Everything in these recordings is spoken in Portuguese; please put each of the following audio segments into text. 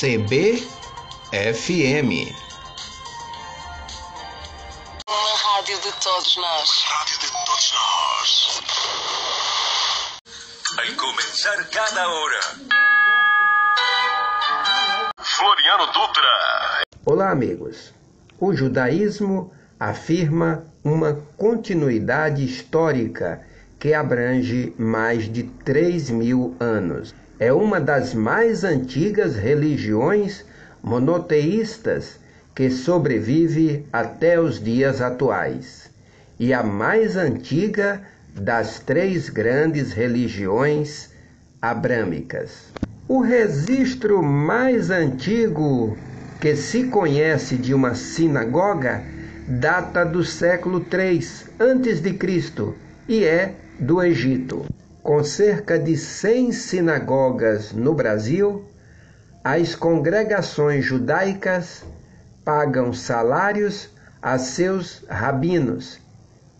CBFM. Uma rádio de todos nós. Rádio de todos nós. Al comenzar cada hora. Floriano Dutra. Olá, amigos. O judaísmo afirma uma continuidade histórica que abrange mais de 3 mil anos. É uma das mais antigas religiões monoteístas que sobrevive até os dias atuais e a mais antiga das três grandes religiões abrâmicas. O registro mais antigo que se conhece de uma sinagoga data do século III a.C. e é do Egito. Com cerca de 100 sinagogas no Brasil, as congregações judaicas pagam salários a seus rabinos.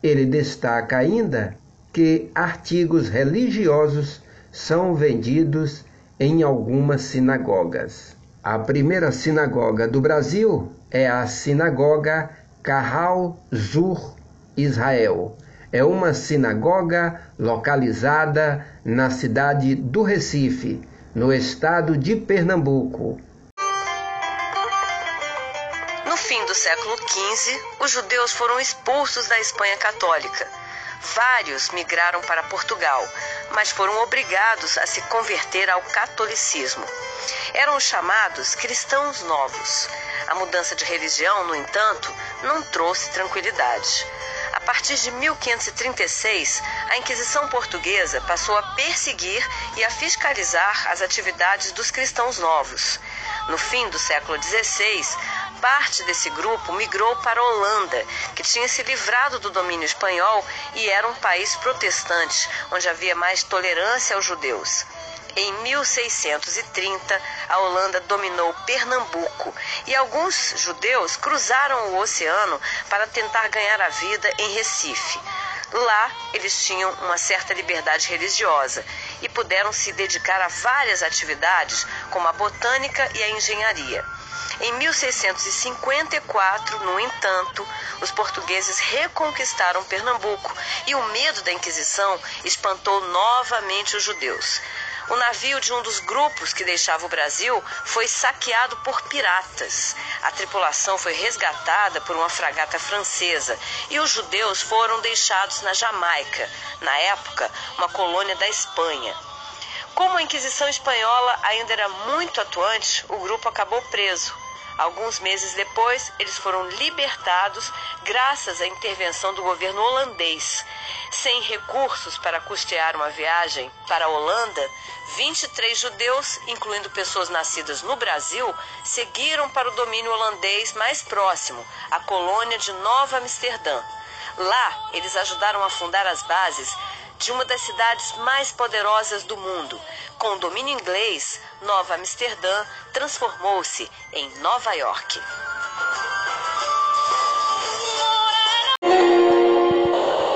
Ele destaca ainda que artigos religiosos são vendidos em algumas sinagogas. A primeira sinagoga do Brasil é a Sinagoga Carral Zur Israel. É uma sinagoga localizada na cidade do Recife, no estado de Pernambuco. No fim do século XV, os judeus foram expulsos da Espanha católica. Vários migraram para Portugal, mas foram obrigados a se converter ao catolicismo. Eram os chamados cristãos novos. A mudança de religião, no entanto, não trouxe tranquilidade. A partir de 1536, a Inquisição Portuguesa passou a perseguir e a fiscalizar as atividades dos cristãos novos. No fim do século XVI, parte desse grupo migrou para a Holanda, que tinha se livrado do domínio espanhol e era um país protestante, onde havia mais tolerância aos judeus. Em 1630, a Holanda dominou Pernambuco e alguns judeus cruzaram o oceano para tentar ganhar a vida em Recife. Lá, eles tinham uma certa liberdade religiosa e puderam se dedicar a várias atividades, como a botânica e a engenharia. Em 1654, no entanto, os portugueses reconquistaram Pernambuco e o medo da Inquisição espantou novamente os judeus. O navio de um dos grupos que deixava o Brasil foi saqueado por piratas. A tripulação foi resgatada por uma fragata francesa e os judeus foram deixados na Jamaica, na época, uma colônia da Espanha. Como a Inquisição Espanhola ainda era muito atuante, o grupo acabou preso. Alguns meses depois, eles foram libertados graças à intervenção do governo holandês. Sem recursos para custear uma viagem para a Holanda, 23 judeus, incluindo pessoas nascidas no Brasil, seguiram para o domínio holandês mais próximo, a colônia de Nova Amsterdã. Lá, eles ajudaram a fundar as bases de uma das cidades mais poderosas do mundo. Com o domínio inglês, Nova Amsterdã transformou-se em Nova York.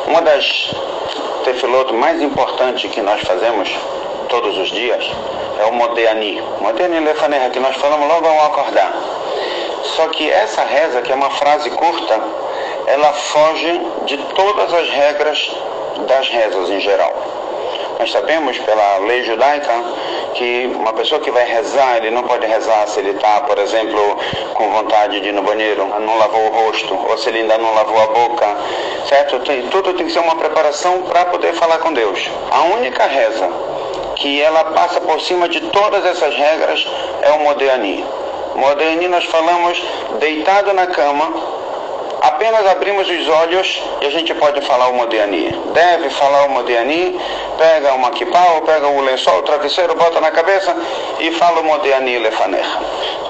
Uma das tefilotes mais importantes que nós fazemos todos os dias é o Modeani. Modeani Lefanerra, que nós falamos logo ao acordar. Só que essa reza, que é uma frase curta, ela foge de todas as regras das rezas em geral. Nós sabemos pela lei judaica que uma pessoa que vai rezar, ele não pode rezar se ele está, por exemplo, com vontade de ir no banheiro, não lavou o rosto, ou se ele ainda não lavou a boca, certo? Tem, tudo tem que ser uma preparação para poder falar com Deus. A única reza que ela passa por cima de todas essas regras é o Modéani. Modéani nós falamos deitado na cama, apenas abrimos os olhos e a gente pode falar o Modéani. Deve falar o Modéani, pega uma kippah, ou pega o lençol, o travesseiro, bota na cabeça e fala o Modéani Lefaner.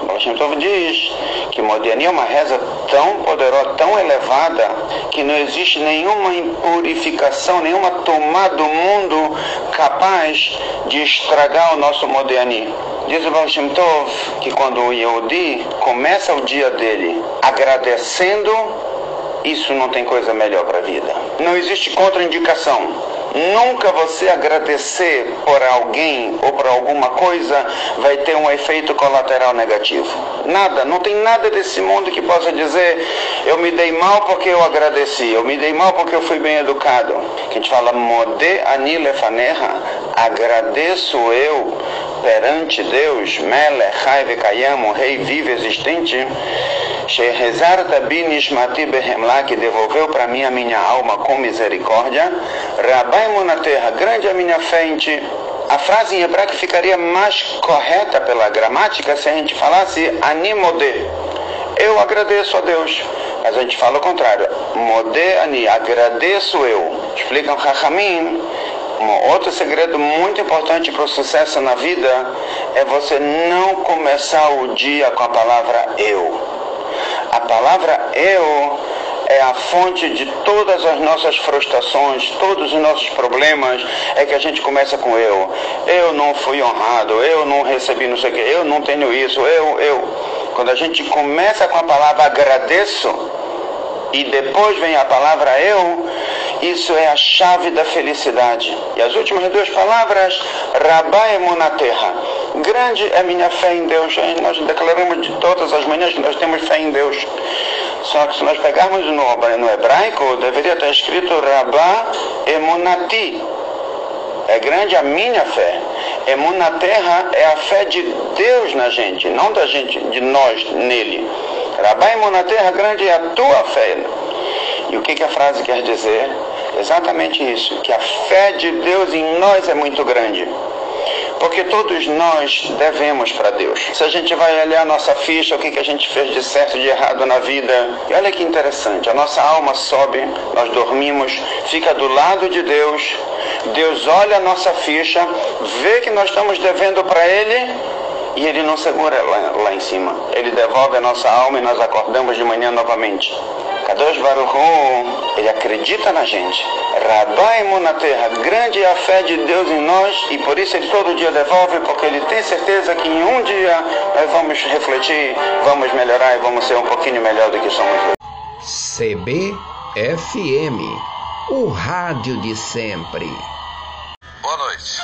O Shem Tov diz que Modéani é uma reza tão poderosa, tão elevada, que não existe nenhuma impurificação, nenhuma tomada do mundo capaz de estragar o nosso Modéani. Diz o Baal Tov que quando o Yehudi começa o dia dele agradecendo, isso não tem coisa melhor para a vida. Não existe contraindicação. Nunca você agradecer por alguém ou por alguma coisa vai ter um efeito colateral negativo. Nada, não tem nada desse mundo que possa dizer eu me dei mal porque eu agradeci, eu me dei mal porque eu fui bem educado. Que a gente fala mode anilefanerra, agradeço eu perante Deus, Mele, Haive Kayam, rei vivo existente, Shehezar Tabinishmati Behemla, que devolveu para mim a minha alma com misericórdia, Rabai Munaterra, grande a minha frente. A frase em hebraico ficaria mais correta pela gramática se a gente falasse animode. Eu agradeço a Deus. Mas a gente fala o contrário. Mode ani, agradeço eu. Explicam Chachamim um outro segredo muito importante para o sucesso na vida é você não começar o dia com a palavra eu. A palavra eu é a fonte de todas as nossas frustrações, todos os nossos problemas, é que a gente começa com eu. Eu não fui honrado, eu não recebi não sei o que, eu não tenho isso, eu, eu. Quando a gente começa com a palavra agradeço e depois vem a palavra eu, isso é a chave da felicidade. E as últimas duas palavras, Rabai Munaterra. Grande é minha fé em Deus. Nós declaramos de todas as manhãs que nós temos fé em Deus. Só que se nós pegarmos no, no hebraico, deveria estar escrito Rabá Emunati. É grande a minha fé. Emunaterra é a fé de Deus na gente, não da gente, de nós nele. Rabá Emunaterra, grande é a tua fé. E o que, que a frase quer dizer? Exatamente isso, que a fé de Deus em nós é muito grande. Porque todos nós devemos para Deus. Se a gente vai olhar a nossa ficha, o que, que a gente fez de certo e de errado na vida, e olha que interessante, a nossa alma sobe, nós dormimos, fica do lado de Deus, Deus olha a nossa ficha, vê que nós estamos devendo para Ele e Ele não segura lá, lá em cima. Ele devolve a nossa alma e nós acordamos de manhã novamente. Kadosh Baruch ele acredita na gente. Rabai na terra, grande é a fé de Deus em nós e por isso ele todo dia devolve, porque ele tem certeza que em um dia nós vamos refletir, vamos melhorar e vamos ser um pouquinho melhor do que somos hoje. CBFM, o rádio de sempre. Boa noite.